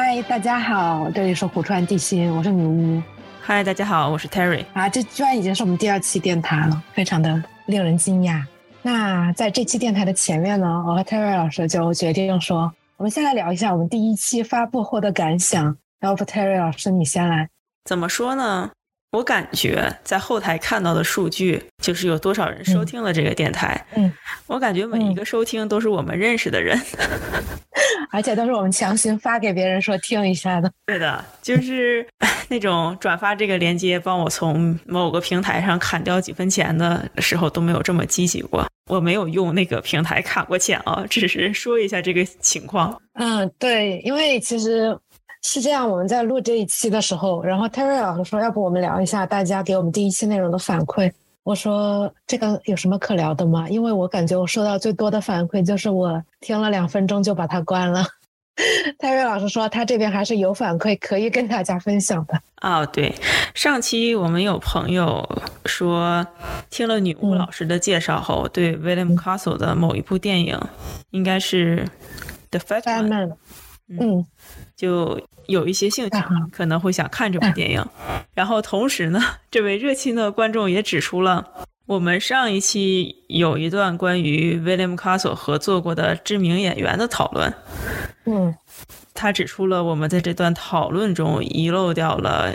嗨，大家好，这里是虎川地心，我是女巫。嗨，大家好，我是 Terry。啊，这居然已经是我们第二期电台了，非常的令人惊讶。那在这期电台的前面呢，我和 Terry 老师就决定说，我们先来聊一下我们第一期发布后的感想。要不 Terry 老师你先来？怎么说呢？我感觉在后台看到的数据就是有多少人收听了这个电台。嗯，我感觉每一个收听都是我们认识的人，而且都是我们强行发给别人说听一下的。对的，就是 那种转发这个链接帮我从某个平台上砍掉几分钱的时候都没有这么积极过。我没有用那个平台砍过钱啊，只是说一下这个情况。嗯，对，因为其实。是这样，我们在录这一期的时候，然后 Terry 老师说，要不我们聊一下大家给我们第一期内容的反馈。我说这个有什么可聊的吗？因为我感觉我收到最多的反馈就是我听了两分钟就把它关了。Terry 老师说他这边还是有反馈可以跟大家分享的。哦，对，上期我们有朋友说听了女巫老师的介绍后，对 William Castle 的某一部电影，应该是 The Fat Man，嗯，就。有一些兴趣，可能会想看这部电影。然后同时呢，这位热心的观众也指出了，我们上一期有一段关于 William Castle 合作过的知名演员的讨论。嗯，他指出了我们在这段讨论中遗漏掉了，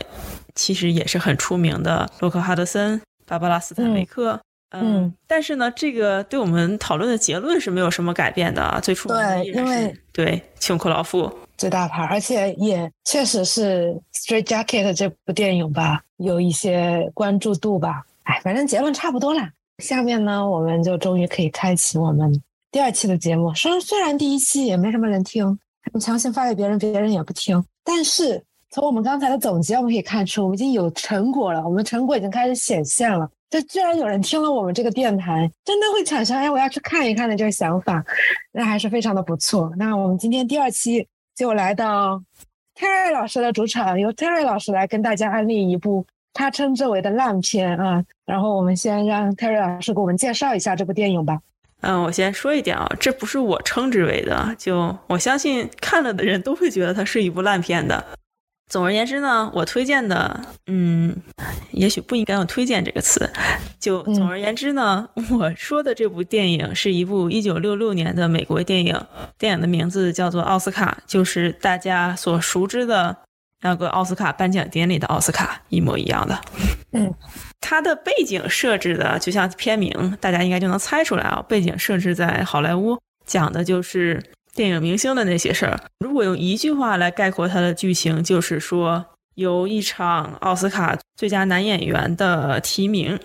其实也是很出名的洛克哈德森、芭芭拉斯坦维克。嗯，但是呢，这个对我们讨论的结论是没有什么改变的啊。最初对，因为对琼库劳夫。最大牌，而且也确实是《Straight Jacket》这部电影吧，有一些关注度吧。哎，反正结论差不多啦。下面呢，我们就终于可以开启我们第二期的节目。虽虽然第一期也没什么人听，你强行发给别人，别人也不听。但是从我们刚才的总结，我们可以看出，我们已经有成果了。我们成果已经开始显现了。就居然有人听了我们这个电台，真的会产生哎，我要去看一看的这个想法，那还是非常的不错。那我们今天第二期。就来到 Terry 老师的主场，由 Terry 老师来跟大家安利一部他称之为的烂片啊。然后我们先让 Terry 老师给我们介绍一下这部电影吧。嗯，我先说一点啊，这不是我称之为的，就我相信看了的人都会觉得它是一部烂片的。总而言之呢，我推荐的，嗯，也许不应该用“推荐”这个词。就总而言之呢，我说的这部电影是一部1966年的美国电影，电影的名字叫做《奥斯卡》，就是大家所熟知的那个奥斯卡颁奖典礼的奥斯卡，一模一样的。嗯，它的背景设置的就像片名，大家应该就能猜出来啊，背景设置在好莱坞，讲的就是。电影明星的那些事儿，如果用一句话来概括它的剧情，就是说由一场奥斯卡最佳男演员的提名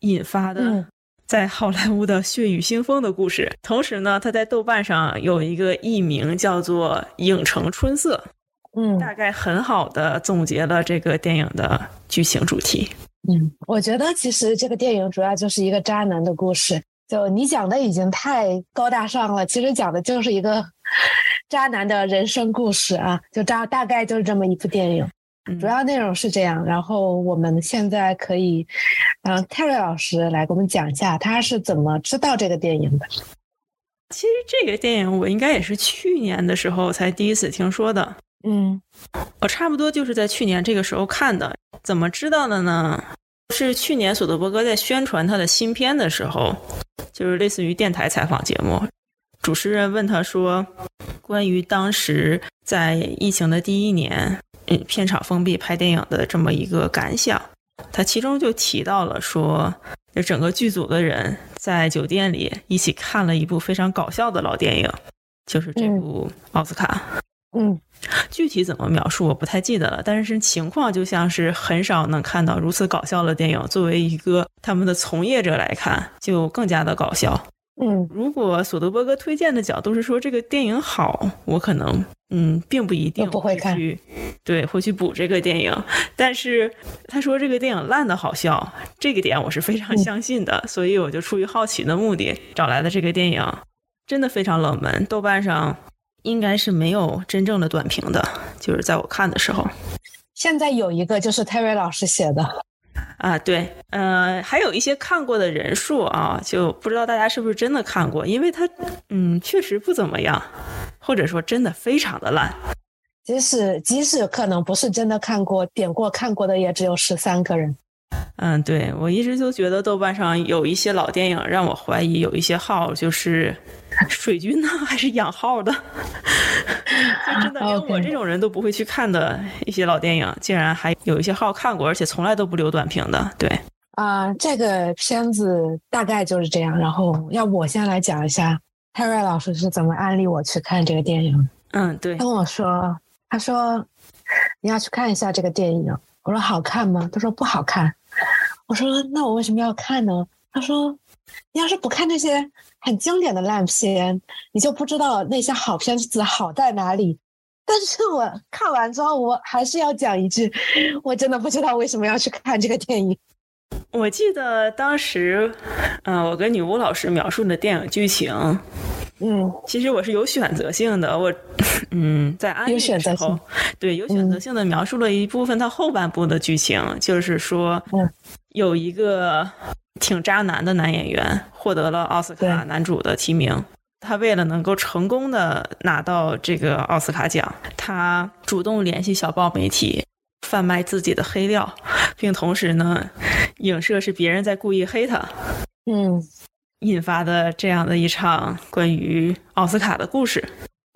引发的，在好莱坞的血雨腥风的故事。同时呢，他在豆瓣上有一个艺名叫做《影城春色》，嗯，大概很好的总结了这个电影的剧情主题。嗯，我觉得其实这个电影主要就是一个渣男的故事。就你讲的已经太高大上了，其实讲的就是一个 渣男的人生故事啊，就大大概就是这么一部电影，主要内容是这样。然后我们现在可以，嗯，Terry 老师来给我们讲一下他是怎么知道这个电影的。其实这个电影我应该也是去年的时候才第一次听说的。嗯，我差不多就是在去年这个时候看的。怎么知道的呢？是去年索德伯格在宣传他的新片的时候。就是类似于电台采访节目，主持人问他说：“关于当时在疫情的第一年，嗯，片场封闭拍电影的这么一个感想。”他其中就提到了说，就整个剧组的人在酒店里一起看了一部非常搞笑的老电影，就是这部《奥斯卡》。嗯，具体怎么描述我不太记得了，但是情况就像是很少能看到如此搞笑的电影。作为一个他们的从业者来看，就更加的搞笑。嗯，如果索德伯格推荐的角度是说这个电影好，我可能嗯并不一定不会看，对，会去补这个电影。但是他说这个电影烂的好笑，这个点我是非常相信的，所以我就出于好奇的目的找来的这个电影，真的非常冷门，豆瓣上。应该是没有真正的短评的，就是在我看的时候。现在有一个就是 Terry 老师写的啊，对，呃，还有一些看过的人数啊，就不知道大家是不是真的看过，因为它，嗯，确实不怎么样，或者说真的非常的烂。即使即使可能不是真的看过，点过看过的也只有十三个人。嗯，对我一直就觉得豆瓣上有一些老电影让我怀疑有一些号就是 水军呢，还是养号的？就真的连我这种人都不会去看的一些老电影，竟然还有一些号看过，而且从来都不留短评的。对啊，这个片子大概就是这样。然后要我先来讲一下泰瑞老师是怎么安利我去看这个电影。嗯，对，跟我说，他说你要去看一下这个电影。我说好看吗？他说不好看。我说那我为什么要看呢？他说你要是不看这些很经典的烂片，你就不知道那些好片子好在哪里。但是我看完之后，我还是要讲一句，我真的不知道为什么要去看这个电影。我记得当时，嗯，我跟女巫老师描述的电影剧情，嗯，其实我是有选择性的。我，嗯，在安利的时候，对，有选择性的描述了一部分它后半部的剧情，就是说，有一个挺渣男的男演员获得了奥斯卡男主的提名。他为了能够成功的拿到这个奥斯卡奖，他主动联系小报媒体，贩卖自己的黑料，并同时呢，影射是别人在故意黑他，嗯，引发的这样的一场关于奥斯卡的故事，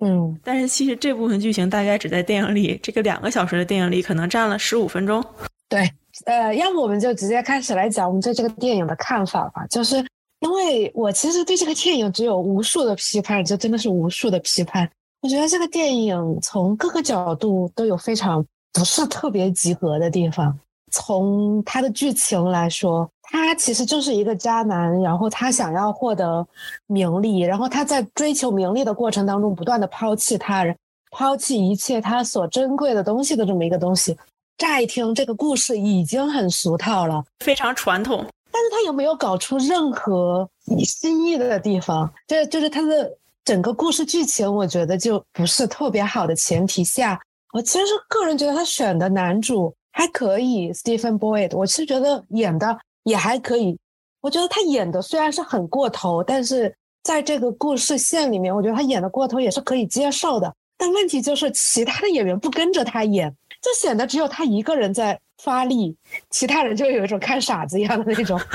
嗯，但是其实这部分剧情大概只在电影里这个两个小时的电影里可能占了十五分钟。对，呃，要不我们就直接开始来讲我们对这个电影的看法吧，就是。因为我其实对这个电影只有无数的批判，就真的是无数的批判。我觉得这个电影从各个角度都有非常不是特别及格的地方。从它的剧情来说，他其实就是一个渣男，然后他想要获得名利，然后他在追求名利的过程当中不断的抛弃他人，抛弃一切他所珍贵的东西的这么一个东西。乍一听这个故事已经很俗套了，非常传统。但是他有没有搞出任何新意的地方？这就是他的整个故事剧情，我觉得就不是特别好的前提下，我其实是个人觉得他选的男主还可以，Stephen Boyd，我其实觉得演的也还可以。我觉得他演的虽然是很过头，但是在这个故事线里面，我觉得他演的过头也是可以接受的。但问题就是其他的演员不跟着他演，就显得只有他一个人在。发力，其他人就有一种看傻子一样的那种，就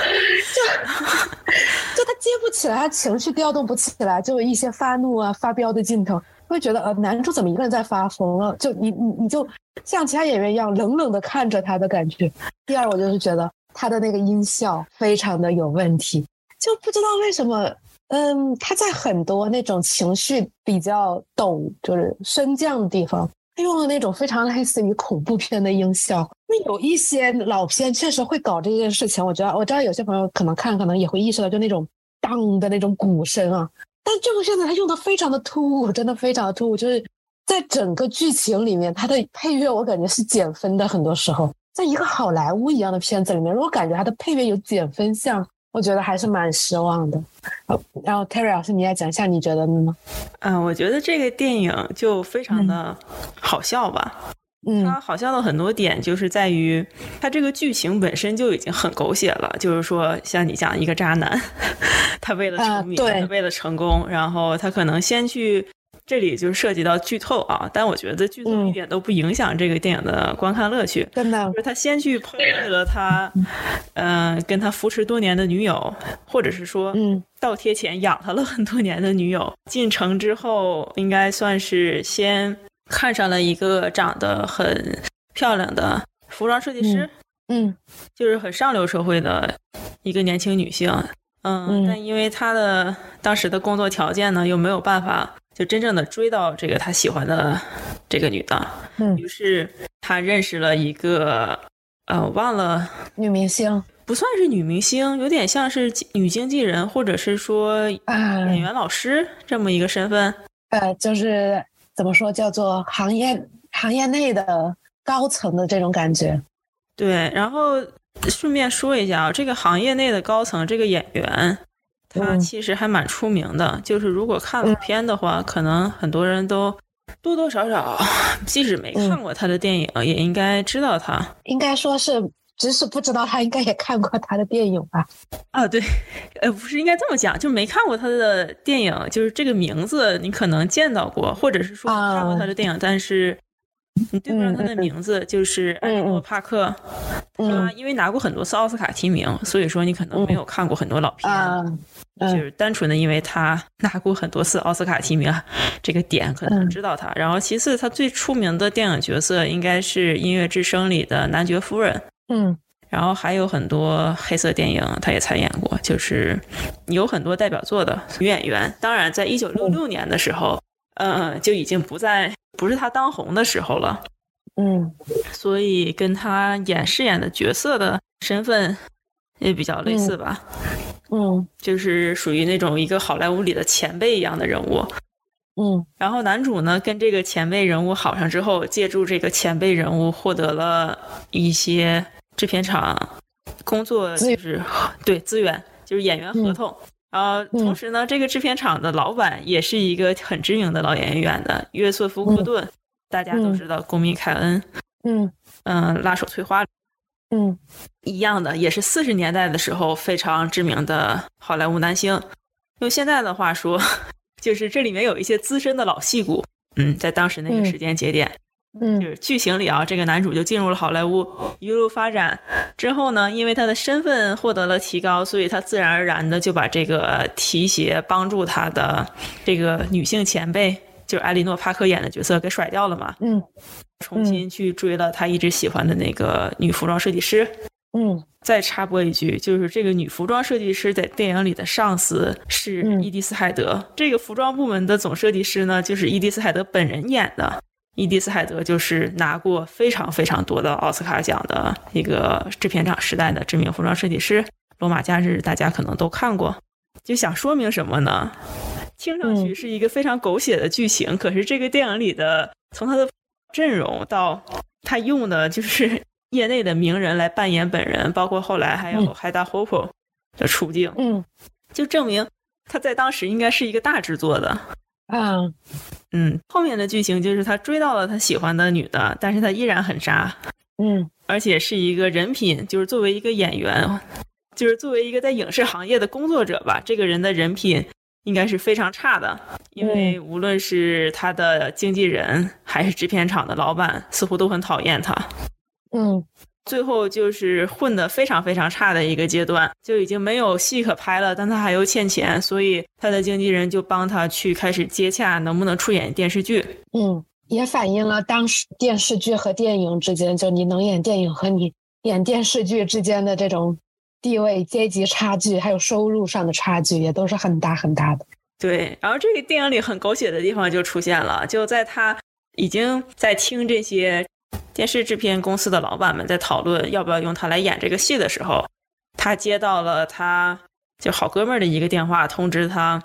就他接不起来，他情绪调动不起来，就有一些发怒啊、发飙的镜头，会觉得呃，男主怎么一个人在发疯了？就你你你就像其他演员一样冷冷的看着他的感觉。第二，我就是觉得他的那个音效非常的有问题，就不知道为什么，嗯，他在很多那种情绪比较陡，就是升降的地方。他用了那种非常类似于恐怖片的音效，那有一些老片确实会搞这件事情。我觉得我知道有些朋友可能看，可能也会意识到，就那种当的那种鼓声啊。但这部片子它用的非常的突兀，真的非常的突兀。就是在整个剧情里面，它的配乐我感觉是减分的。很多时候，在一个好莱坞一样的片子里面，如果感觉它的配乐有减分项。我觉得还是蛮失望的。然后 Terry 老师，你来讲一下，你觉得呢？嗯，我觉得这个电影就非常的好笑吧。嗯，它好笑的很多点就是在于它这个剧情本身就已经很狗血了。就是说，像你讲一个渣男，他为了成名，为了成功，然后他可能先去。这里就涉及到剧透啊，但我觉得剧透一点都不影响这个电影的观看乐趣。真的，就是他先去抛弃了他，嗯，跟他扶持多年的女友，或者是说，嗯，倒贴钱养他了很多年的女友。进城之后，应该算是先看上了一个长得很漂亮的服装设计师，嗯，就是很上流社会的一个年轻女性，嗯，但因为他的当时的工作条件呢，又没有办法。就真正的追到这个他喜欢的这个女的，嗯，于是他认识了一个，呃，忘了女明星，不算是女明星，有点像是女经纪人，或者是说演员老师这么一个身份，呃，就是怎么说叫做行业行业内的高层的这种感觉，对。然后顺便说一下啊，这个行业内的高层这个演员。他其实还蛮出名的，就是如果看了片的话，可能很多人都多多少少，即使没看过他的电影，也应该知道他。应该说是，即使不知道他，应该也看过他的电影吧？啊，对，呃，不是应该这么讲，就没看过他的电影，就是这个名字你可能见到过，或者是说看过他的电影，但是你对不上他的名字，就是艾莉诺·帕克。他因为拿过很多次奥斯卡提名，所以说你可能没有看过很多老片，就是单纯的因为他拿过很多次奥斯卡提名这个点可能知道他。然后其次，他最出名的电影角色应该是《音乐之声》里的男爵夫人。嗯，然后还有很多黑色电影他也参演过，就是有很多代表作的女演员。当然，在一九六六年的时候，嗯，就已经不在不是他当红的时候了。嗯，所以跟他演饰演的角色的身份也比较类似吧。嗯，就是属于那种一个好莱坞里的前辈一样的人物。嗯，然后男主呢跟这个前辈人物好上之后，借助这个前辈人物获得了一些制片厂工作，就是对资源，就是演员合同。然后同时呢，这个制片厂的老板也是一个很知名的老演员的约瑟夫·库顿。大家都知道公民凯恩，嗯嗯，拉手翠花，嗯，一样的，也是四十年代的时候非常知名的好莱坞男星。用现在的话说，就是这里面有一些资深的老戏骨。嗯，在当时那个时间节点，嗯，就是剧情里啊，这个男主就进入了好莱坞，一路发展之后呢，因为他的身份获得了提高，所以他自然而然的就把这个提携帮助他的这个女性前辈。就是艾莉诺·帕克演的角色给甩掉了嘛？嗯，重新去追了他一直喜欢的那个女服装设计师。嗯，再插播一句，就是这个女服装设计师在电影里的上司是伊迪丝·海德。这个服装部门的总设计师呢，就是伊迪丝·海德本人演的。伊迪丝·海德就是拿过非常非常多的奥斯卡奖的一个制片厂时代的知名服装设计师。《罗马假日》大家可能都看过，就想说明什么呢？听上去是一个非常狗血的剧情，可是这个电影里的，从他的阵容到他用的就是 业内的名人来扮演本人，包括后来还有海达·霍普的出镜，嗯，就证明他在当时应该是一个大制作的。啊，嗯，后面的剧情就是他追到了他喜欢的女的，但是他依然很渣，嗯，而且是一个人品，就是作为一个演员，就是作为一个在影视行业的工作者吧，这个人的人品。应该是非常差的，因为无论是他的经纪人还是制片厂的老板，似乎都很讨厌他。嗯，最后就是混得非常非常差的一个阶段，就已经没有戏可拍了，但他还又欠钱，所以他的经纪人就帮他去开始接洽，能不能出演电视剧。嗯，也反映了当时电视剧和电影之间，就你能演电影和你演电视剧之间的这种。地位、阶级差距，还有收入上的差距，也都是很大很大的。对，然后这个电影里很狗血的地方就出现了，就在他已经在听这些电视制片公司的老板们在讨论要不要用他来演这个戏的时候，他接到了他就好哥们儿的一个电话，通知他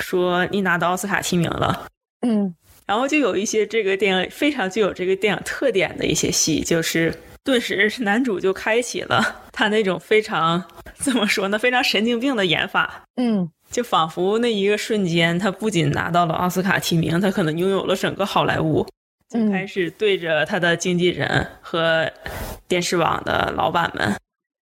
说你拿到奥斯卡提名了。嗯，然后就有一些这个电影非常具有这个电影特点的一些戏，就是。顿时，男主就开启了他那种非常怎么说呢，非常神经病的演法。嗯，就仿佛那一个瞬间，他不仅拿到了奥斯卡提名，他可能拥有了整个好莱坞。就开始对着他的经纪人和电视网的老板们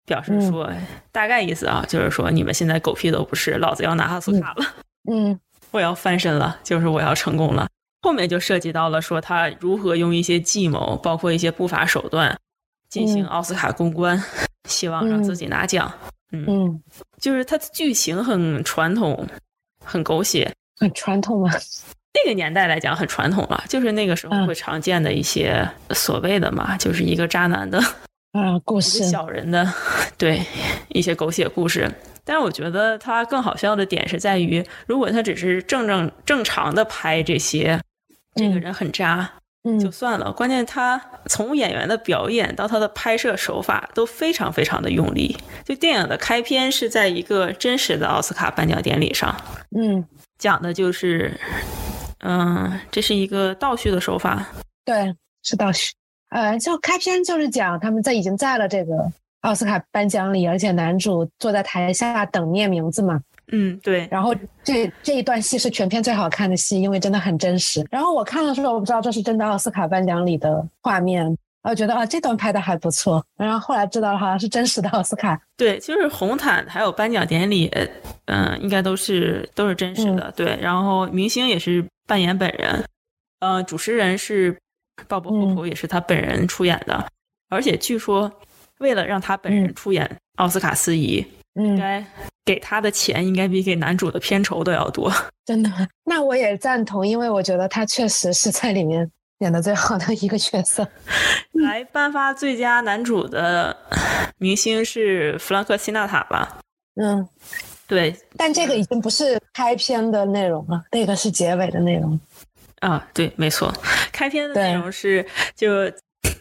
表示说，大概意思啊，就是说你们现在狗屁都不是，老子要拿奥斯卡了。嗯，我要翻身了，就是我要成功了。后面就涉及到了说他如何用一些计谋，包括一些不法手段。进行奥斯卡公关，希望让自己拿奖。嗯，就是它的剧情很传统，很狗血。很传统吗？那个年代来讲很传统了，就是那个时候会常见的一些所谓的嘛，就是一个渣男的啊故事，小人的 对一些狗血故事。但是我觉得它更好笑的点是在于，如果他只是正正正常的拍这些，这个人很渣。就算了，关键他从演员的表演到他的拍摄手法都非常非常的用力。就电影的开篇是在一个真实的奥斯卡颁奖典礼上，嗯，讲的就是，嗯，这是一个倒叙的手法，对，是倒叙。呃，就开篇就是讲他们在已经在了这个奥斯卡颁奖礼，而且男主坐在台下等念名字嘛。嗯，对。然后这这一段戏是全片最好看的戏，因为真的很真实。然后我看的时候，我不知道这是真的奥斯卡颁奖礼的画面，我觉得啊，这段拍的还不错。然后后来知道了好像是真实的奥斯卡。对，就是红毯还有颁奖典礼，嗯，应该都是都是真实的。对，然后明星也是扮演本人，呃，主持人是鲍勃·霍普也是他本人出演的，而且据说为了让他本人出演奥斯卡司仪，应该给他的钱应该比给男主的片酬都要多。真的？那我也赞同，因为我觉得他确实是在里面演的最好的一个角色。来颁发最佳男主的明星是弗兰克·辛纳塔吧？嗯，对。但这个已经不是开篇的内容了，那个是结尾的内容。啊，对，没错，开篇的内容是就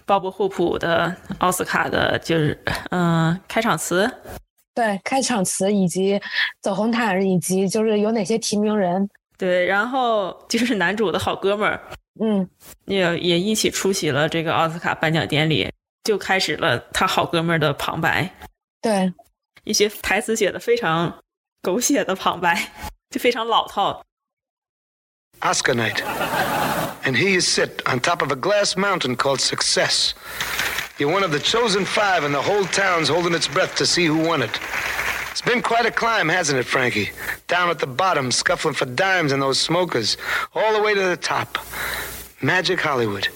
鲍勃·霍普的奥斯卡的，就是嗯，开场词。对，开场词以及走红毯，以及就是有哪些提名人。对，然后就是男主的好哥们儿，嗯，也也一起出席了这个奥斯卡颁奖典礼，就开始了他好哥们儿的旁白。对，一些台词写的非常狗血的旁白，就非常老套。Oscar night. And you sit on top of a glass mountain called success. You're one of the chosen five, and the whole town's holding its breath to see who won it. It's been quite a climb, hasn't it, Frankie? Down at the bottom, scuffling for dimes and those smokers, all the way to the top. Magic Hollywood.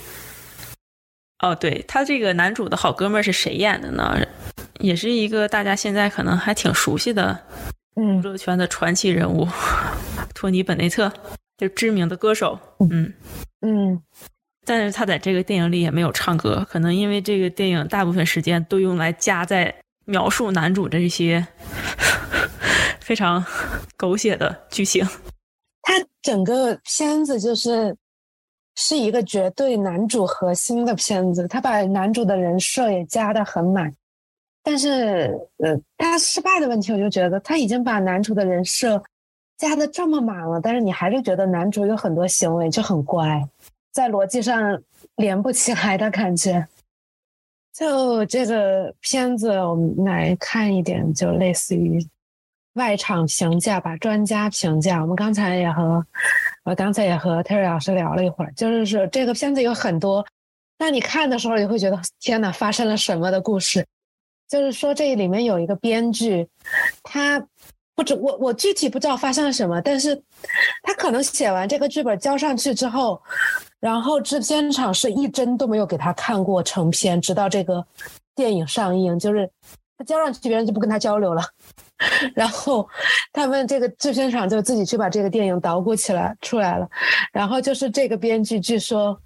哦，对他这个男主的好哥们儿是谁演的呢？也是一个大家现在可能还挺熟悉的娱乐圈的传奇人物，托尼·本内特。就知名的歌手，嗯嗯， 但是他在这个电影里也没有唱歌，可能因为这个电影大部分时间都用来加在描述男主这些非常狗血的剧情。他整个片子就是是一个绝对男主核心的片子，他把男主的人设也加的很满，但是呃，他失败的问题，我就觉得他已经把男主的人设。加的这么满了，但是你还是觉得男主有很多行为就很乖，在逻辑上连不起来的感觉。就这个片子，我们来看一点，就类似于外场评价吧，专家评价。我们刚才也和我刚才也和 Terry 老师聊了一会儿，就是说这个片子有很多，那你看的时候你会觉得天哪，发生了什么的故事？就是说这里面有一个编剧，他。不知我我具体不知道发生了什么，但是他可能写完这个剧本交上去之后，然后制片厂是一帧都没有给他看过成片，直到这个电影上映，就是他交上去，别人就不跟他交流了，然后他们这个制片厂就自己去把这个电影捣鼓起来出来了，然后就是这个编剧据说。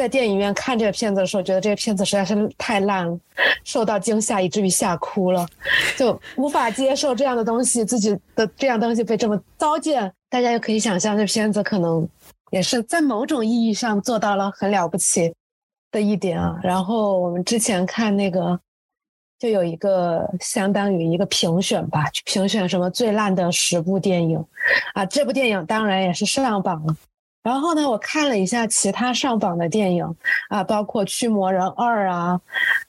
在电影院看这个片子的时候，觉得这个片子实在是太烂了，受到惊吓以至于吓哭了，就无法接受这样的东西，自己的这样东西被这么糟践。大家也可以想象，这片子可能也是在某种意义上做到了很了不起的一点啊。然后我们之前看那个，就有一个相当于一个评选吧，评选什么最烂的十部电影啊，这部电影当然也是上榜了。然后呢，我看了一下其他上榜的电影啊，包括《驱魔人二》啊，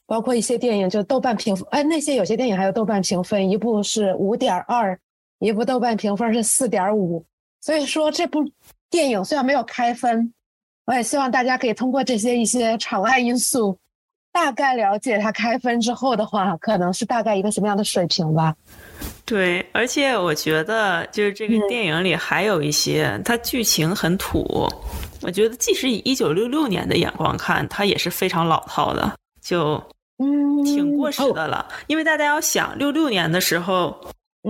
包括一些电影，就豆瓣评分，哎，那些有些电影还有豆瓣评分，一部是五点二，一部豆瓣评分是四点五。所以说这部电影虽然没有开分，我也希望大家可以通过这些一些场外因素，大概了解它开分之后的话，可能是大概一个什么样的水平吧。对，而且我觉得就是这个电影里还有一些，它剧情很土。我觉得即使以一九六六年的眼光看，它也是非常老套的，就嗯挺过时的了。因为大家要想，六六年的时候，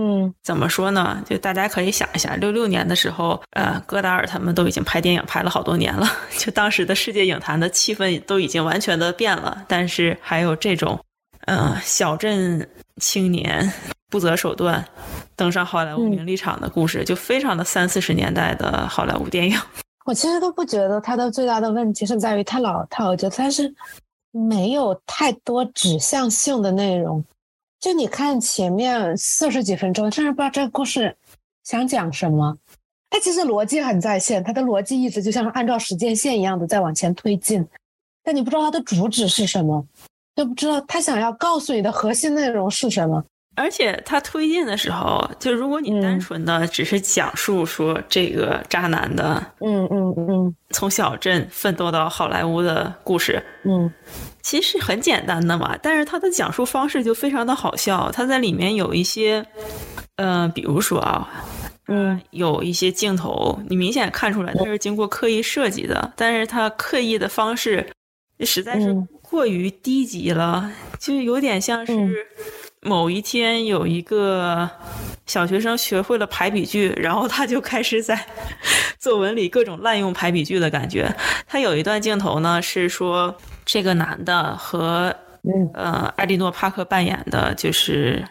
嗯，怎么说呢？就大家可以想一下，六六年的时候，呃，戈达尔他们都已经拍电影拍了好多年了，就当时的世界影坛的气氛都已经完全的变了。但是还有这种，呃，小镇青年。不择手段登上好莱坞名利场的故事，就非常的三四十年代的好莱坞电影。我其实都不觉得它的最大的问题是在于它老套，我觉得它是没有太多指向性的内容。就你看前面四十几分钟，甚至不知道这个故事想讲什么。它其实逻辑很在线，它的逻辑一直就像是按照时间线一样的在往前推进，但你不知道它的主旨是什么，都不知道他想要告诉你的核心内容是什么。而且他推进的时候，就如果你单纯的只是讲述说这个渣男的，嗯嗯嗯，从小镇奋斗到好莱坞的故事，嗯，其实很简单的嘛。但是他的讲述方式就非常的好笑，他在里面有一些，呃，比如说啊，嗯。有一些镜头，你明显看出来他是经过刻意设计的，但是他刻意的方式实在是嗯。过于低级了，就有点像嗯。是某一天有一个小学生学会了排比句，然后他就开始在作文里各种滥用排比句的感觉。他有一段镜头呢，是说这个男的和嗯。呃艾莉诺·帕克扮演的就是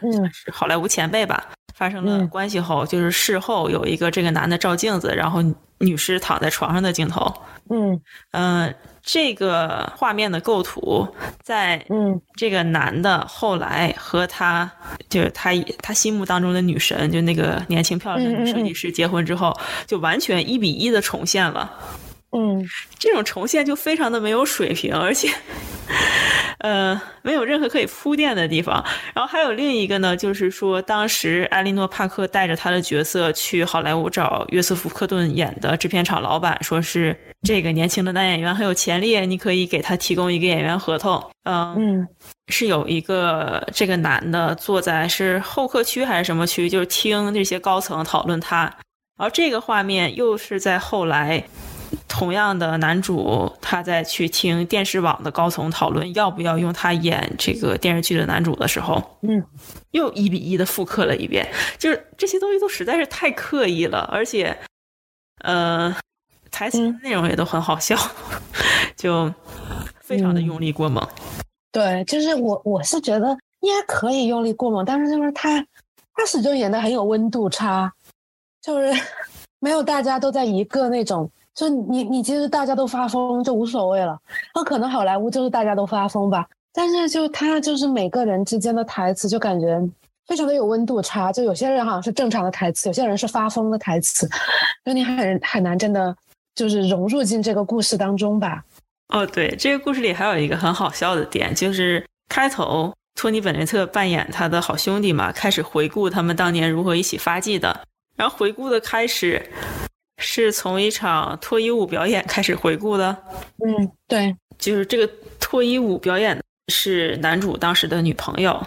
好莱坞前辈吧，发生了嗯。关系后，就是事后有一个这个男的照镜子，然后女尸躺在床上的镜头。嗯嗯、这个画面的构图在嗯这个男的后来和他就是他他心目当中的女神，就那个年轻漂亮的女设计师结婚之后，就完全一比一的重现了。嗯这种重现就非常的没有水平，而且，呃，没有任何可以铺垫的地方。然后还有另一个呢，就是说，当时艾莉诺·帕克带着他的角色去好莱坞找约瑟夫·科顿演的制片厂老板，说是这个年轻的男演员很有潜力，你可以给他提供一个演员合同。嗯，嗯是有一个这个男的坐在是候客区还是什么区，就是听这些高层讨论他。而这个画面又是在后来，同样的男主他在去听电视网的高层讨论要不要用他演这个电视剧的男主的时候，嗯，又一比一的复刻了一遍。就是这些东西都实在是太刻意了，而且，呃，台词嗯内容也都很好笑，就非常的嗯用力过猛。对，就是我我是觉得应该可以用力过猛，但是就是他他始终演的很有温度差，就是没有大家都在一个那种，就你你其实大家都发疯就无所谓了，那可能好莱坞就是大家都发疯吧，但是就他就是每个人之间的台词就感觉非常的有温度差，就有些人好像是正常的台词，有些人是发疯的台词，就你很很难真的就是融入进这个故事当中吧。哦，对，这个故事里还有一个很好笑的点，就是开头托尼·本内特扮演他的好兄弟嘛，开始回顾他们当年如何一起发迹的。然后回顾的开始是从一场脱衣舞表演开始回顾的，嗯，对，就是这个脱衣舞表演是男主当时的女朋友，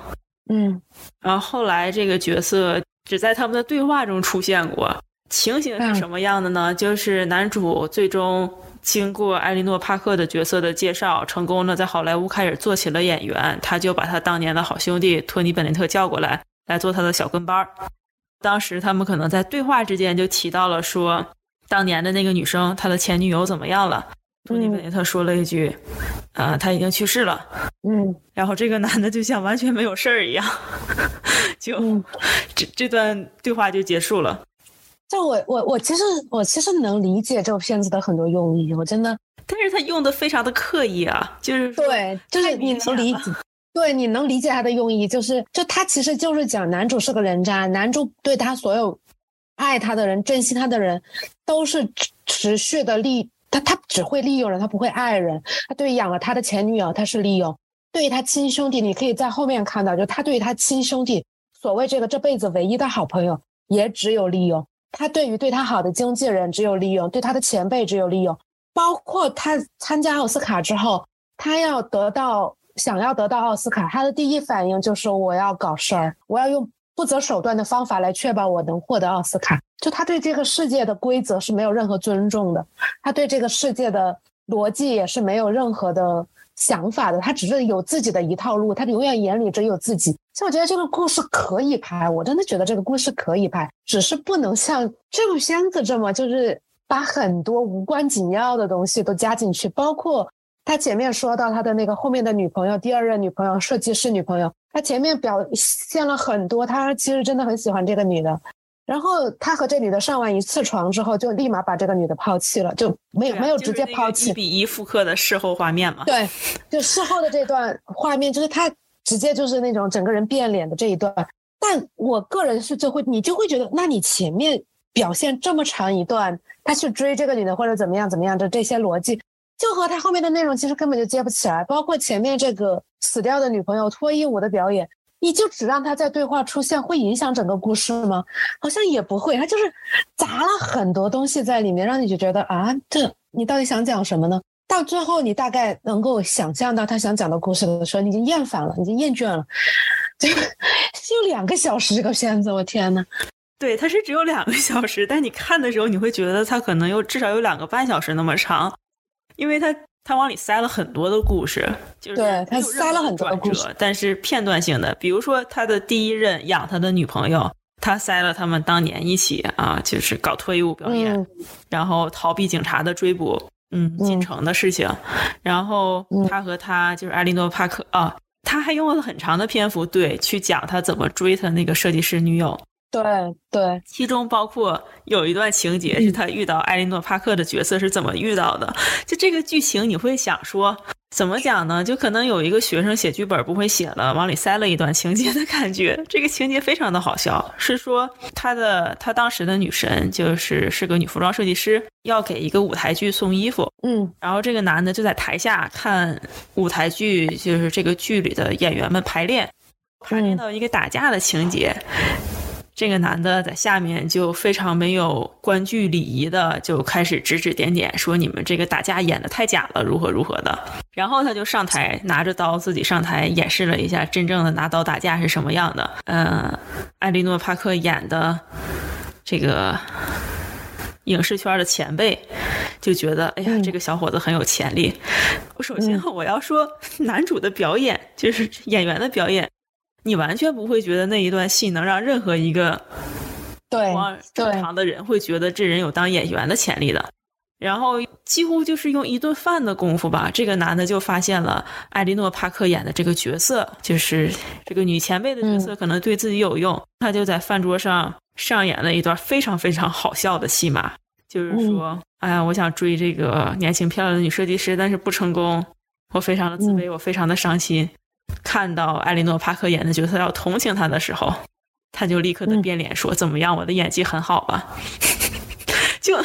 嗯然后后来这个角色只在他们的对话中出现过。情形是什么样的呢？就是男主最终经过艾莉诺·帕克的角色的介绍，成功的在好莱坞开始做起了演员。他就把他当年的好兄弟托尼·本林特叫过来，来做他的小跟班儿。当时他们可能在对话之间就提到了说，当年的那个女生，她的前女友怎么样了？托尼·本内特说了一句：“啊、他已经去世了。”嗯然后这个男的就像完全没有事儿一样，就、嗯。这这段对话就结束了。就我我我其实我其实能理解这个片子的很多用意，我真的但是他用的非常的刻意啊，就是对，就是你能理解，对，你能理解他的用意，就是就他其实就是讲男主是个人渣，男主对他所有爱他的人、珍惜他的人，都是持续的利，他他只会利用人，他不会爱人。他对于养了他的前女友，他是利用；对于他亲兄弟，你可以在后面看到，就他对于他亲兄弟，所谓这个这辈子唯一的好朋友，也只有利用。他对于对他好的经纪人只有利用，对他的前辈只有利用。包括他参加奥斯卡之后，他要得到想要得到奥斯卡，他的第一反应就是我要搞事儿，我要用不择手段的方法来确保我能获得奥斯卡。就他对这个世界的规则是没有任何尊重的，他对这个世界的逻辑也是没有任何的想法的，他只是有自己的一套路，他永远眼里只有自己。所以我觉得这个故事可以拍，我真的觉得这个故事可以拍，只是不能像这部片子这么就是把很多无关紧要的东西都加进去，包括他前面说到他的那个后面的女朋友，第二任女朋友，设计师女朋友，他前面表现了很多，他其实真的很喜欢这个女的。然后他和这女的上完一次床之后，就立马把这个女的抛弃了，就没有、啊没有直接抛弃一，比一复刻的事后画面嘛。对，就事后的这段画面，就是他直接就是那种整个人变脸的这一段。但我个人是就会，你就会觉得，那你前面表现这么长一段，他去追这个女的或者怎么样怎么样的这些逻辑，就和他后面的内容其实根本就接不起来。包括前面这个死掉的女朋友脱衣舞的表演，你就只让他在对话出现，会影响整个故事吗？好像也不会，他就是砸了很多东西在里面，让你就觉得啊，这你到底想讲什么呢？到最后，你大概能够想象到他想讲的故事的时候，你已经厌烦了，已经厌倦了。这个就两个小时，这个片子，我天呐！对，它是只有两个小时，但你看的时候，你会觉得它可能有至少有两个半小时那么长，因为他他往里塞了很多的故事，就是对它塞了很多的故事，但是片段性的，比如说他的第一任养他的女朋友，他塞了他们当年一起啊，就是搞脱衣舞表演，嗯然后逃避警察的追捕，嗯，进城的事情，然后他和他就是艾莉诺帕克啊，他还用了很长的篇幅对去讲他怎么追他那个设计师女友。对对，其中包括有一段情节是他遇到艾莉诺·帕克的角色是怎么遇到的。就这个剧情，你会想说，怎么讲呢？就可能有一个学生写剧本不会写了，往里塞了一段情节的感觉。这个情节非常的好笑，是说他的他当时的女神就是是个女服装设计师，要给一个舞台剧送衣服，嗯然后这个男的就在台下看舞台剧，就是这个剧里的演员们排练，排练到一个打架的情节。这个男的在下面就非常没有观剧礼仪的，就开始指指点点，说你们这个打架演的太假了，如何如何的。然后他就上台拿着刀，自己上台演示了一下真正的拿刀打架是什么样的。呃，艾莉诺·帕克演的这个影视圈的前辈就觉得，哎呀，这个小伙子很有潜力。我首先我要说，男主的表演就是演员的表演。你完全不会觉得那一段戏能让任何一个对正常的人会觉得这人有当演员的潜力的。然后几乎就是用一顿饭的功夫吧，这个男的就发现了艾莉诺·帕克演的这个角色，就是这个女前辈的角色，可能对自己有用。嗯、他就在饭桌上上演了一段非常非常好笑的戏码，就是说，嗯、哎呀，我想追这个年轻漂亮的女设计师，但是不成功，我非常的自卑，嗯、我非常的伤心。看到艾莉诺·帕克演的角色要同情他的时候，他就立刻的变脸说：“嗯、怎么样，我的演技很好吧？” 就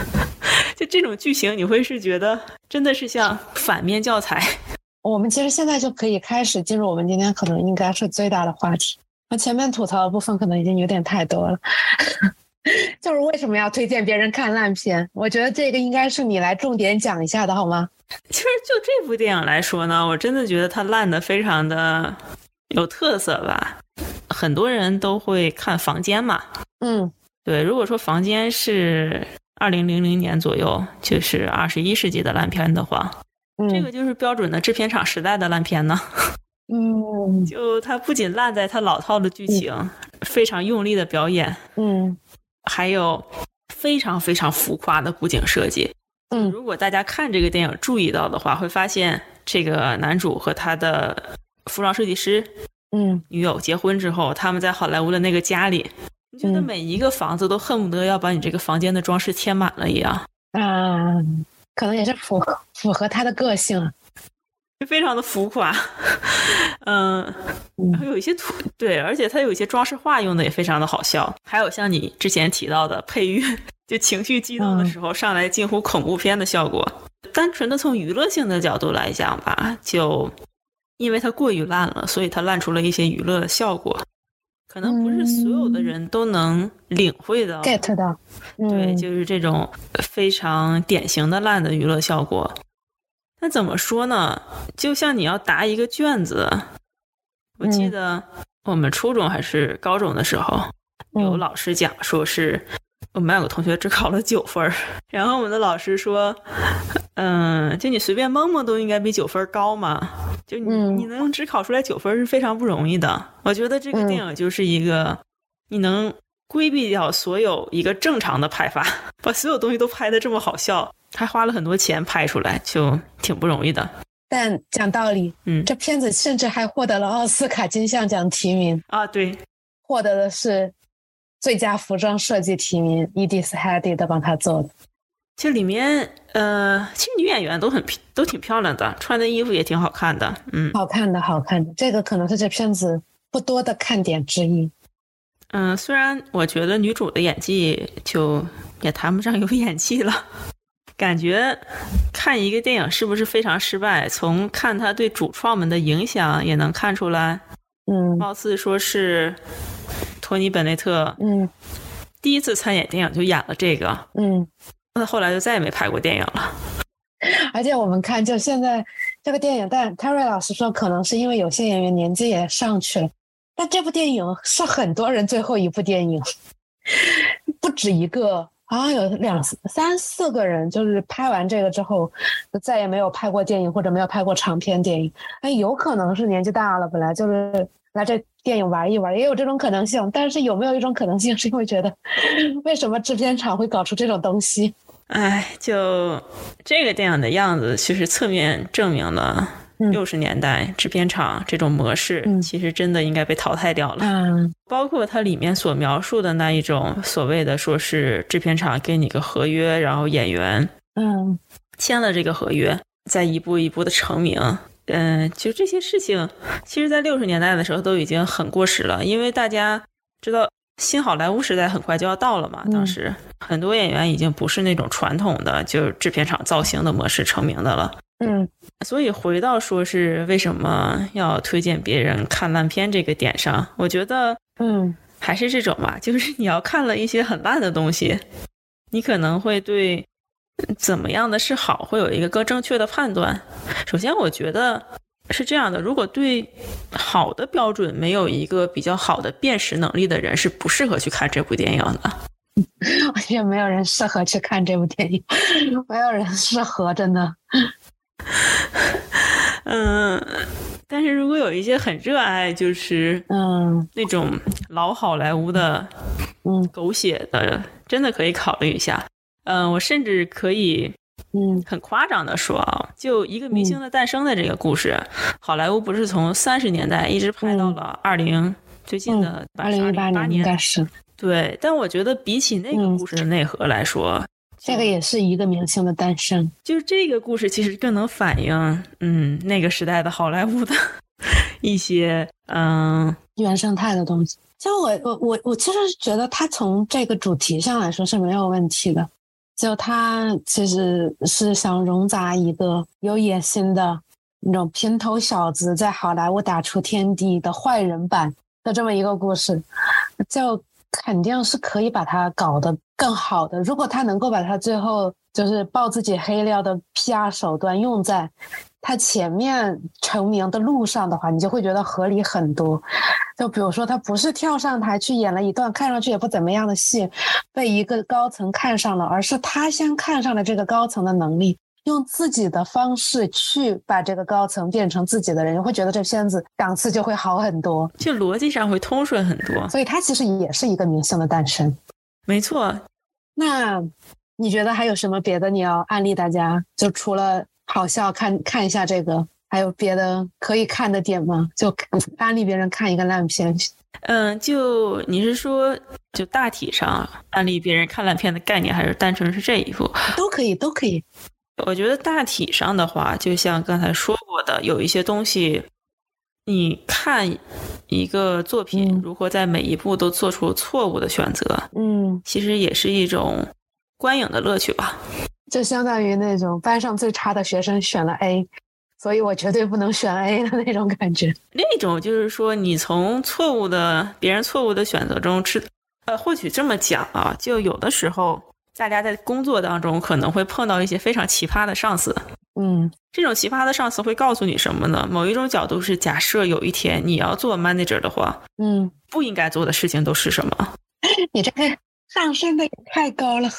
就这种剧情，你会是觉得真的是像反面教材。我们其实现在就可以开始进入我们今天可能应该是最大的话题。我前面吐槽的部分可能已经有点太多了，就是为什么要推荐别人看烂片？我觉得这个应该是你来重点讲一下的好吗？其 实就这部电影来说呢，我真的觉得它烂的非常的有特色吧。很多人都会看《房间》嘛，嗯，对。如果说《房间》是二零零零年左右，就是二十一世纪的烂片的话，嗯、这个就是标准的制片厂时代的烂片呢。嗯，就它不仅烂在它老套的剧情，嗯、非常用力的表演，嗯，还有非常非常浮夸的布景设计。嗯，如果大家看这个电影注意到的话，会发现这个男主和他的服装设计师，嗯，女友结婚之后，他们在好莱坞的那个家里，你觉得每一个房子都恨不得要把你这个房间的装饰填满了一样。啊，可能也是符合符合他的个性。啊，非常的浮夸，嗯，还有一些图对，而且他有一些装饰画用的也非常的好笑，还有像你之前提到的配乐。就情绪激动的时候，上来近乎恐怖片的效果。单纯的从娱乐性的角度来讲吧，就因为它过于烂了，所以它烂出了一些娱乐的效果。可能不是所有的人都能领会到、get 到，对，就是这种非常典型的烂的娱乐效果。那怎么说呢？就像你要答一个卷子，我记得我们初中还是高中的时候，有老师讲说是。我们班有个同学只考了九分，然后我们的老师说：“嗯，就你随便蒙蒙都应该比九分高嘛，就你、嗯、你能只考出来九分是非常不容易的。”我觉得这个电影就是一个你能规避掉所有一个正常的拍法，把所有东西都拍的这么好笑，还花了很多钱拍出来，就挺不容易的。但讲道理，嗯，这片子甚至还获得了奥斯卡金像奖提名啊，对，获得的是。最佳服装设计提名，Edith Head 的帮他做的。这里面，呃，其实女演员都很都挺漂亮的，穿的衣服也挺好看的，嗯，好看的，好看的。这个可能是这片子不多的看点之一。嗯，虽然我觉得女主的演技就也谈不上有演技了，感觉看一个电影是不是非常失败，从看他对主创们的影响也能看出来。嗯，貌似说是。托尼·本内特，嗯，第一次参演电影就演了这个，嗯，那后来就再也没拍过电影了。而且我们看，就现在这个电影，但泰瑞老师说，可能是因为有些演员年纪也上去了，但这部电影是很多人最后一部电影。不止一个好啊，有两三四个人，就是拍完这个之后，就再也没有拍过电影或者没有拍过长篇电影。哎，有可能是年纪大了，本来就是来这电影玩一玩，也有这种可能性。但是有没有一种可能性，是因为觉得为什么制片厂会搞出这种东西？哎，就这个电影的样子，其实侧面证明了六十年代制片厂这种模式，其实真的应该被淘汰掉了。嗯，包括它里面所描述的那一种所谓的说是制片厂给你个合约，然后演员嗯签了这个合约，再一步一步的成名。嗯，就这些事情，其实在六十年代的时候都已经很过时了，因为大家知道。新好莱坞时代很快就要到了嘛，当时很多演员已经不是那种传统的就是制片厂造型的模式成名的了。嗯，所以回到说是为什么要推荐别人看烂片这个点上，我觉得，嗯，还是这种吧，就是你要看了一些很烂的东西，你可能会对怎么样的是好会有一个更正确的判断。首先，我觉得。是这样的，如果对好的标准没有一个比较好的辨识能力的人，是不适合去看这部电影的。我觉得没有人适合去看这部电影，没有人适合，真的。嗯，但是如果有一些很热爱，就是嗯那种老好莱坞的，嗯狗血的，真的可以考虑一下。嗯，我甚至可以。嗯，很夸张的说啊，就一个明星的诞生的这个故事，好莱坞不是从三十年代一直拍到了二零最近的二零一八年，应该是对。但我觉得比起那个故事的内核来说，这个也是一个明星的诞生。就是这个故事其实更能反映，嗯，那个时代的好莱坞的 一些嗯原生态的东西。就我我我我其实觉得他从这个主题上来说是没有问题的。就他其实是想融杂一个有野心的那种平头小子在好莱坞打出天地的坏人版的这么一个故事，就肯定是可以把它搞得更好的。如果他能够把他最后就是爆自己黑料的 PR 手段用在。他前面成名的路上的话，你就会觉得合理很多。就比如说，他不是跳上台去演了一段看上去也不怎么样的戏，被一个高层看上了，而是他先看上了这个高层的能力，用自己的方式去把这个高层变成自己的人，你会觉得这片子档次就会好很多，就逻辑上会通顺很多。所以，他其实也是一个明星的诞生。没错。那你觉得还有什么别的你要安利大家？就除了。好笑，看看一下这个，还有别的可以看的点吗？就安利别人看一个烂片。嗯，就你是说，就大体上安利别人看烂片的概念，还是单纯是这一部？都可以，都可以。我觉得大体上的话，就像刚才说过的，有一些东西，你看一个作品如何在每一步都做出错误的选择，嗯，其实也是一种观影的乐趣吧。就相当于那种班上最差的学生选了 A，所以我绝对不能选 A 的那种感觉。另一种就是说，你从错误的别人错误的选择中吃，呃，或许这么讲啊，就有的时候大家在工作当中可能会碰到一些非常奇葩的上司。嗯，这种奇葩的上司会告诉你什么呢？某一种角度是，假设有一天你要做 manager 的话，嗯，不应该做的事情都是什么？你这个上升的也太高了。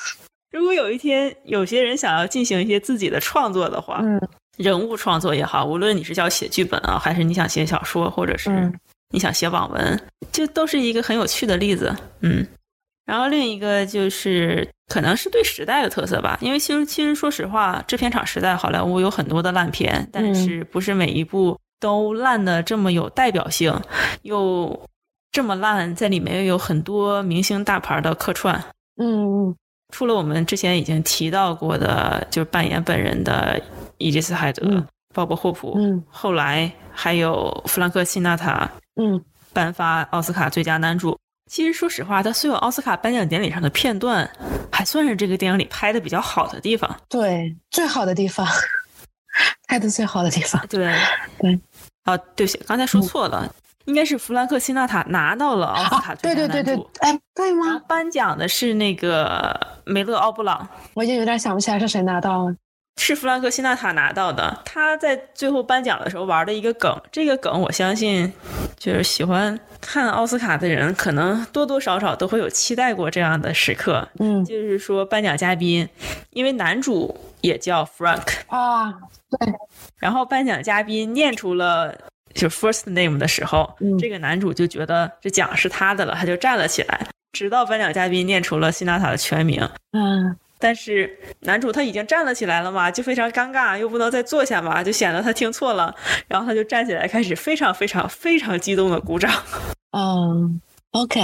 如果有一天有些人想要进行一些自己的创作的话，嗯，人物创作也好，无论你是要写剧本啊，还是你想写小说，或者是你想写网文，这都是一个很有趣的例子。嗯，然后另一个就是可能是对时代的特色吧，因为其实其实说实话，制片厂时代好莱坞有很多的烂片，但是不是每一部都烂的这么有代表性，又这么烂，在里面又有很多明星大牌的客串。嗯嗯。除了我们之前已经提到过的，就是扮演本人的伊吉斯·海德、鲍勃·霍普，嗯，后来还有弗兰克·辛纳塔，嗯，颁发奥斯卡最佳男主。其实说实话，他所有奥斯卡颁奖典礼上的片段，还算是这个电影里拍的比较好的地方。对，最好的地方，拍的最好的地方。对，对。啊，对不起，刚才说错了。应该是弗兰克·辛纳塔拿到了奥斯卡最佳男主，哎，对吗？颁奖的是那个梅勒·奥布朗，我已经有点想不起来是谁拿到了。是弗兰克·辛纳塔拿到的。他在最后颁奖的时候玩的一个梗，这个梗我相信，就是喜欢看奥斯卡的人，可能多多少少都会有期待过这样的时刻。嗯就是说，颁奖嘉宾，因为男主也叫 Frank，啊，对，然后颁奖嘉宾念出了就 first name 的时候，嗯这个男主就觉得这奖是他的了，他就站了起来，直到颁奖嘉宾念出了辛纳塔的全名。嗯但是男主他已经站了起来了嘛，就非常尴尬，又不能再坐下嘛，就显得他听错了，然后他就站起来，开始非常非常非常激动的鼓掌。嗯，OK，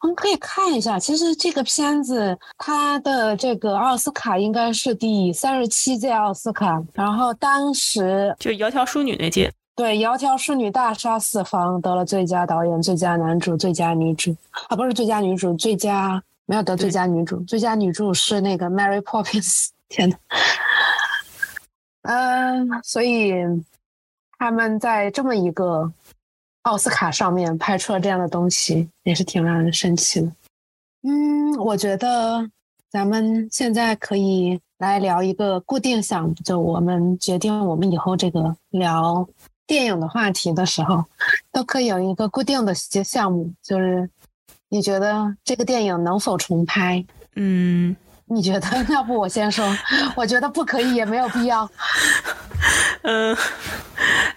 我们可以看一下，其实这个片子它的这个奥斯卡应该是第三十七届奥斯卡，然后当时就窈窕淑女那届，对《窈窕淑女》大杀四方，得了最佳导演、最佳男主、最佳女主啊，不是最佳女主，最佳没有得最佳女主，最佳女主是那个 Mary Poppins。天呐，嗯，所以他们在这么一个奥斯卡上面拍出了这样的东西，也是挺让人生气的。嗯，我觉得咱们现在可以来聊一个固定项目，就我们决定我们以后这个聊电影的话题的时候，都可以有一个固定的项目，就是你觉得这个电影能否重拍？嗯，你觉得？要不我先说，我觉得不可以，也没有必要。嗯，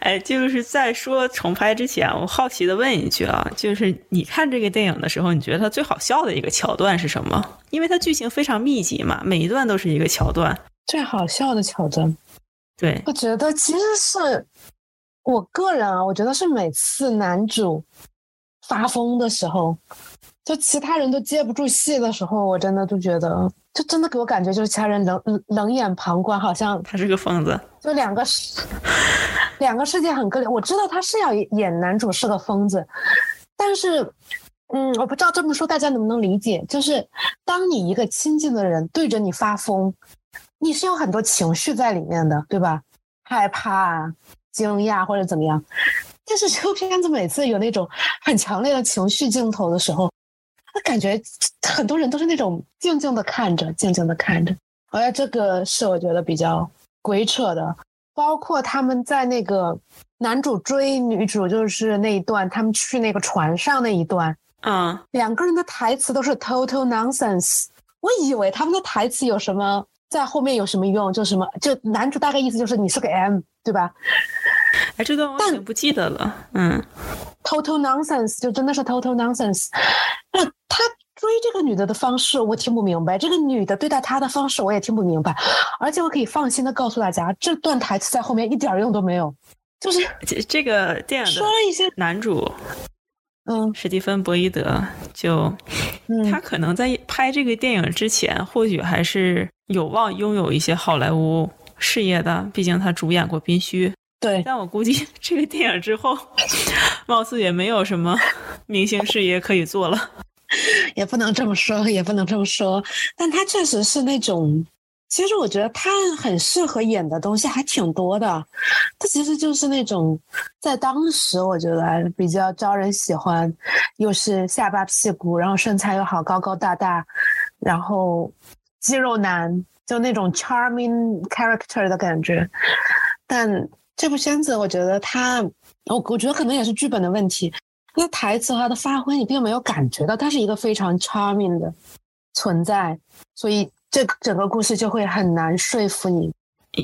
哎，就是在说重拍之前，我好奇的问一句啊，就是你看这个电影的时候，你觉得它最好笑的一个桥段是什么？因为它剧情非常密集嘛，每一段都是一个桥段。最好笑的桥段，对，我觉得其实是我个人啊，我觉得是每次男主发疯的时候，就其他人都接不住戏的时候，我真的就觉得，就真的给我感觉就是其他人冷冷冷眼旁观，好像他是个疯子。就两个世两个世界很割裂。我知道他是要演男主是个疯子，但是，嗯，我不知道这么说大家能不能理解。就是当你一个亲近的人对着你发疯，你是有很多情绪在里面的，对吧？害怕、惊讶或者怎么样。但是这个片子每次有那种很强烈的情绪镜头的时候，我感觉很多人都是那种静静的看着，静静的看着。我觉得这个是我觉得比较鬼扯的，包括他们在那个男主追女主，就是那一段，他们去那个船上那一段，嗯，两个人的台词都是 total nonsense。我以为他们的台词有什么在后面有什么用，就什么就男主大概意思就是你是个 M，对吧哎，这段我已经不记得了。嗯，？total nonsense 就真的是 total nonsense。那他追这个女的的方式我听不明白，这个女的对待他的方式我也听不明白，而且我可以放心的告诉大家，这段台词在后面一点用都没有，就是这这个电影的说了一些，男主嗯史蒂芬·博伊德，就嗯，他可能在拍这个电影之前，或许还是有望拥有一些好莱坞事业的，毕竟他主演过《宾虚》。对，但我估计 这个电影之后，貌似也没有什么明星事业可以做了。也不能这么说，也不能这么说，但他确实是那种，其实我觉得他很适合演的东西还挺多的，他其实就是那种在当时我觉得比较招人喜欢，又是下巴屁股，然后身材又好，高高大大，然后肌肉男，就那种 charming character 的感觉，但这部片子我觉得他，我我觉得可能也是剧本的问题。那台词他的发挥，你并没有感觉到他是一个非常 charming 的存在，所以这整个故事就会很难说服你。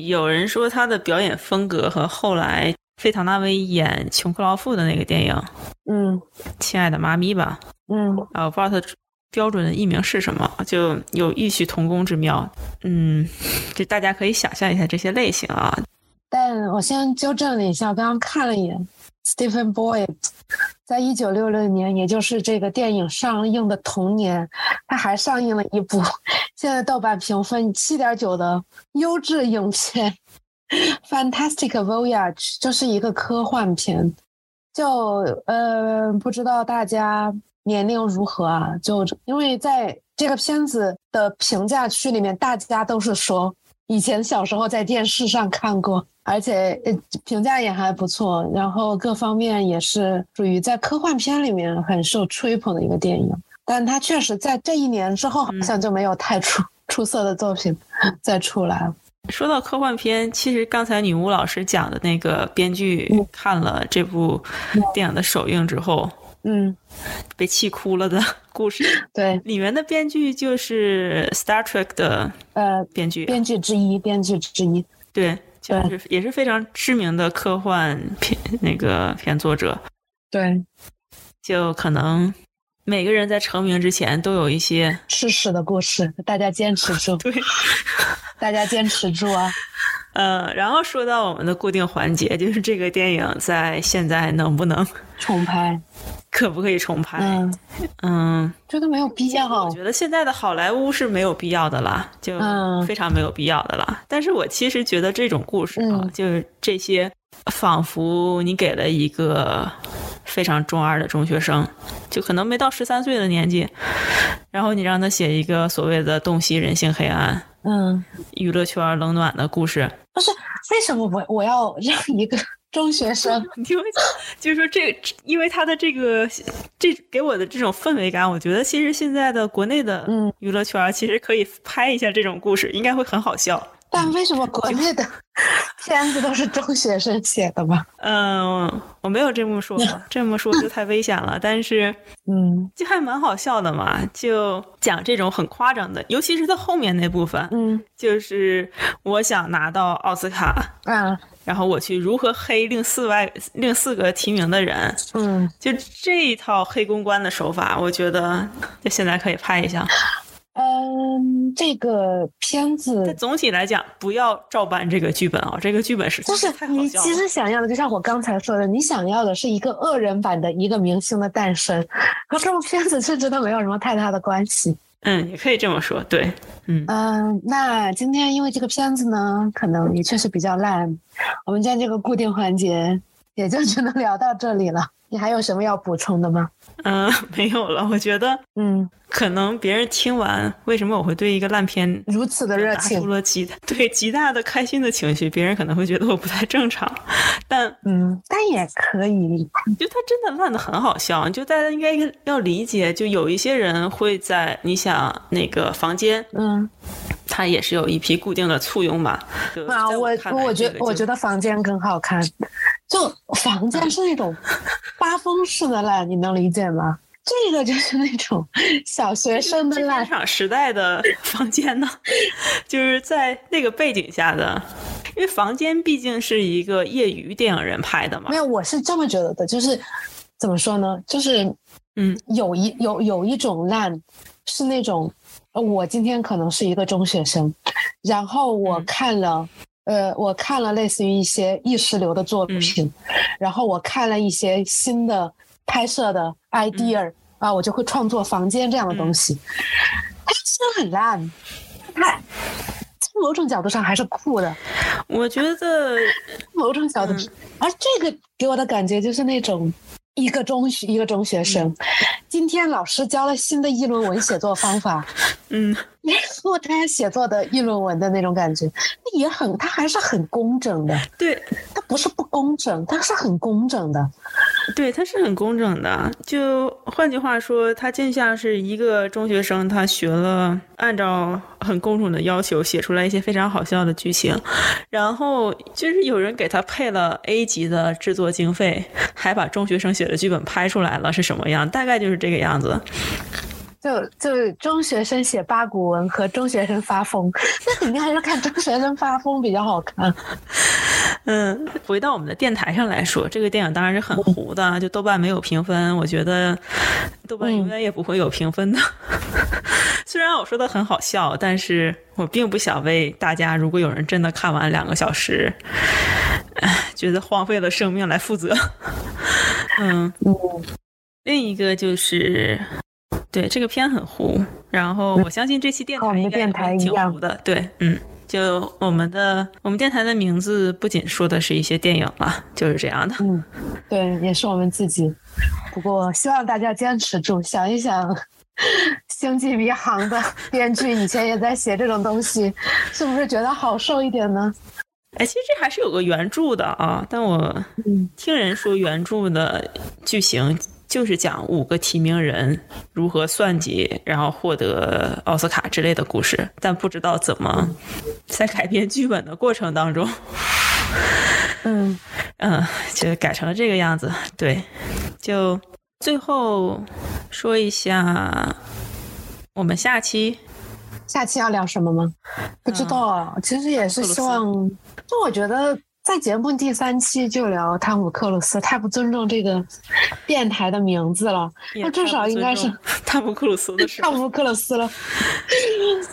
有人说他的表演风格和后来费唐纳威演穷克劳妇的那个电影《嗯亲爱的妈咪》吧，嗯啊，我不知道他标准的译名是什么，就有异曲同工之妙。嗯，就大家可以想象一下这些类型啊。但我先纠正了一下，我刚刚看了一眼，Stephen Boyd，在一九六六年，也就是这个电影上映的同年，他还上映了一部 现在豆瓣评分七点九的优质影片《Fantastic Voyage》，就是一个科幻片。就呃，不知道大家年龄如何啊？就因为在这个片子的评价区里面，大家都是说以前小时候在电视上看过，而且呃评价也还不错，然后各方面也是属于在科幻片里面很受吹捧的一个电影。但它确实在这一年之后，好像就没有太出 出色的作品 再出来了。说到科幻片，其实刚才女巫老师讲的那个编剧看了这部电影的首映之后，嗯，被气哭了的 故事，对，里面的编剧就是《Star Trek》的呃，编剧，编剧之一，编剧之一，对，就是也是非常知名的科幻片那个片作者，对，就可能每个人在成名之前都有一些吃屎的故事，大家坚持住，对，大家坚持住啊！呃，然后说到我们的固定环节，就是这个电影在现在能不能 重拍？可不可以重拍？嗯嗯，觉得没有必要。我觉得现在的好莱坞是没有必要的啦，就嗯非常没有必要的啦。但是我其实觉得这种故事啊，嗯就是这些，仿佛你给了一个非常中二的中学生，就可能没到十三岁的年纪，然后你让他写一个所谓的洞悉人性黑暗、嗯，娱乐圈冷暖的故事，不是为什么我我要让一个中学生？你听我讲，就是说这，因为他的这个这给我的这种氛围感，我觉得其实现在的国内的嗯娱乐圈其实可以拍一下这种故事，应该会很好笑。但为什么国内的片子都是中学生写的吗？嗯，我没有这么说，这么说就太危险了。但是嗯就还蛮好笑的嘛，就讲这种很夸张的，尤其是他后面那部分，嗯就是我想拿到奥斯卡，嗯然后我去如何黑另四外另四个提名的人，嗯就这一套黑公关的手法，我觉得就现在可以拍一下。嗯，这个片但子总体来讲，不要照搬这个剧本啊，这个剧本是就是你其。实想要的，就像我刚才说的，你想要的是一个恶人版的一个明星的诞生，和这部片子甚至都没有什么太大的关系。嗯，也可以这么说，对，嗯，嗯，那今天因为这个片子呢，可能也确实比较烂，我们今天这个固定环节也就只能聊到这里了。你还有什么要补充的吗？嗯，没有了。我觉得嗯，可能别人听完，为什么我会对一个烂片如此的热表达出，了极 对极大的开心的情绪，别人可能会觉得我不太正常，但嗯，但也可以，就他真的烂的很好笑，就大家应该要理解，就有一些人会在你想那个房间，嗯，它也是有一批固定的簇拥嘛。啊，我我觉我觉得房间更好看，就房间是那种发疯式的烂，你能理解吗？这个就是那种小学生的这烂片，场时代的房间呢，就是在那个背景下的，因为房间毕竟是一个业余电影人拍的嘛没。有，我是这么觉得的，就是怎么说呢？就是嗯有一有有一种烂是那种，呃我今天可能是一个中学生，然后我嗯看了。呃，我看了类似于一些意识流的作嗯品，然后我看了一些新的拍摄的 idea、啊，嗯我就会创作房间这样的东西。它虽然很烂，它从某种角度上还是酷的，我觉得，某种角度，嗯而这个给我的感觉就是那种一个中学一个中学生，今天老师教了新的议论文写作方法，嗯，然后他写作的议论文的那种感觉，那也很，他还是很工整的，对。他不是不工整，他是很工整的，对，他是很工整的。就换句话说，他就像是一个中学生，他学了按照很工整的要求写出来一些非常好笑的剧情，然后就是有人给他配了 A 级的制作经费，还把中学生写的剧本拍出来了，是什么样？大概就是这个样子。就就中学生写八股文和中学生发疯，那肯定还是看中学生发疯比较好看。嗯，回到我们的电台上来说，这个电影当然是很糊的，就豆瓣没有评分，我觉得豆瓣永远也不会有评分的。虽然我说的很好笑，但是我并不想为大家，如果有人真的看完两个小时，唉，觉得荒废了生命来负责。嗯，嗯，另一个就是。对这个片很糊，然后我相信这期电台应该挺糊的。对，嗯，就我们的我们电台的名字不仅说的是一些电影了，就是这样的。嗯，对，也是我们自己。不过希望大家坚持住，想一想，《星际迷航》的编剧以前也在写这种东西，是不是觉得好受一点呢？哎，其实这还是有个原著的啊，但我嗯听人说原著的剧情就是讲五个提名人如何算计，然后获得奥斯卡之类的故事，但不知道怎么在改编剧本的过程当中，嗯嗯，就改成了这个样子。对，就最后说一下，我们下期下期要聊什么吗？不知道啊，其实也是希望，就我觉得在节目第三期就聊汤姆克鲁斯，太不尊重这个电台的名字了。那至少应该是 汤姆克鲁斯的事。汤姆克鲁斯了。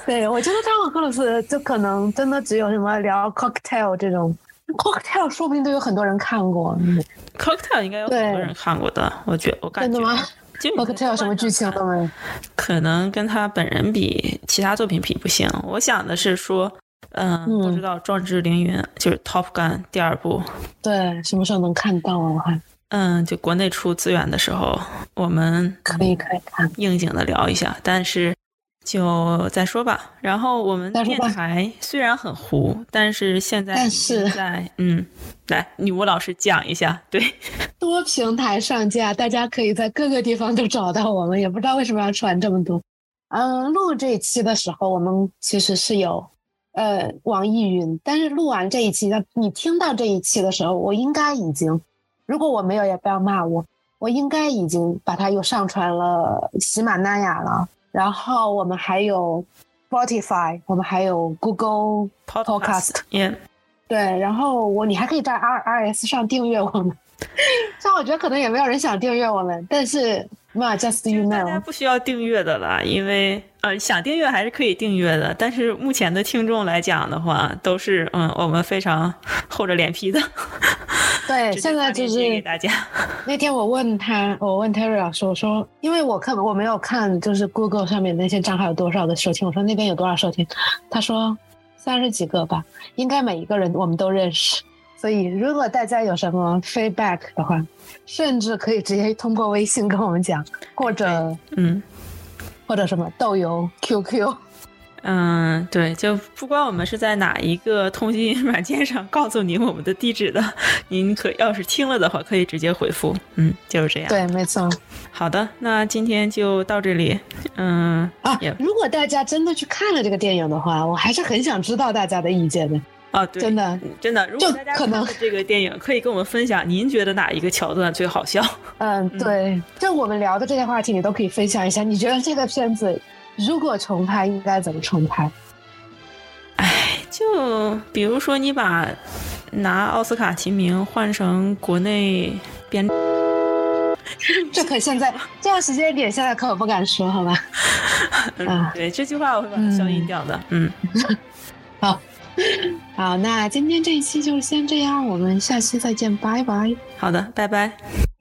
对，我觉得汤姆克鲁斯就可能真的只有什么聊 cocktail 这种，cocktail 说不定都有很多人看过。cocktail 应该有很多人看过的，我觉我感觉。真的吗？就 cocktail 什么剧情都没有。可能跟他本人比，其他作品比不行。我想的是说，嗯，不知道《壮志凌云》就是《Top Gun》第二部，对，什么时候能看到啊？我还嗯，就国内出资源的时候，我们可以可以看，应景的聊一下。但是就再说吧。然后我们电台虽然很糊，但是现在但是在嗯，来女巫老师讲一下，对，多平台上架，大家可以在各个地方都找到我们，也不知道为什么要传这么多。嗯，录这一期的时候，我们其实是有呃网易云，但是录完这一期，你听到这一期的时候，我应该已经，如果我没有，也不要骂我，我应该已经把它又上传了喜马拉雅了。然后我们还有 Spotify，我们还有 Google Podcast，yeah. 对，然后我你还可以在 R R S 上订阅我们。虽然我觉得可能也没有人想订阅我们，但是嘛，just you know，大家不需要订阅的了，因为呃想订阅还是可以订阅的。但是目前的听众来讲的话，都是嗯我们非常 厚着脸皮的。对，现在就是给大家。那天我问他，我问 Terry 老师，我说，因为我看我没有看，就是 Google 上面那些账号有多少的收听，我说那边有多少收听，他说三十几个吧，应该每一个人我们都认识。所以如果大家有什么 feedback 的话，甚至可以直接通过微信跟我们讲，或者嗯，或者什么豆油 QQ。嗯，对，就不管我们是在哪一个通信软件上告诉您我们的地址的，您可要是听了的话，可以直接回复。嗯，就是这样。对，没错。好的，那今天就到这里。嗯啊，如果大家真的去看了这个电影的话，我还是很想知道大家的意见的。啊，对，真的，真的，如果大家可能这个电影可以跟我们分享，您觉得哪一个桥段最好笑？嗯，对，就我们聊的这些话题，你都可以分享一下。你觉得这个片子？如果重拍应该怎么重拍？哎，就比如说你把拿奥斯卡提名换成国内编，这可现在 这样时间点，现在可我不敢说，好吧？嗯，对，这句话我会把它消音掉的。嗯，好，好，那今天这一期就先这样，我们下期再见，拜拜。好的，拜拜。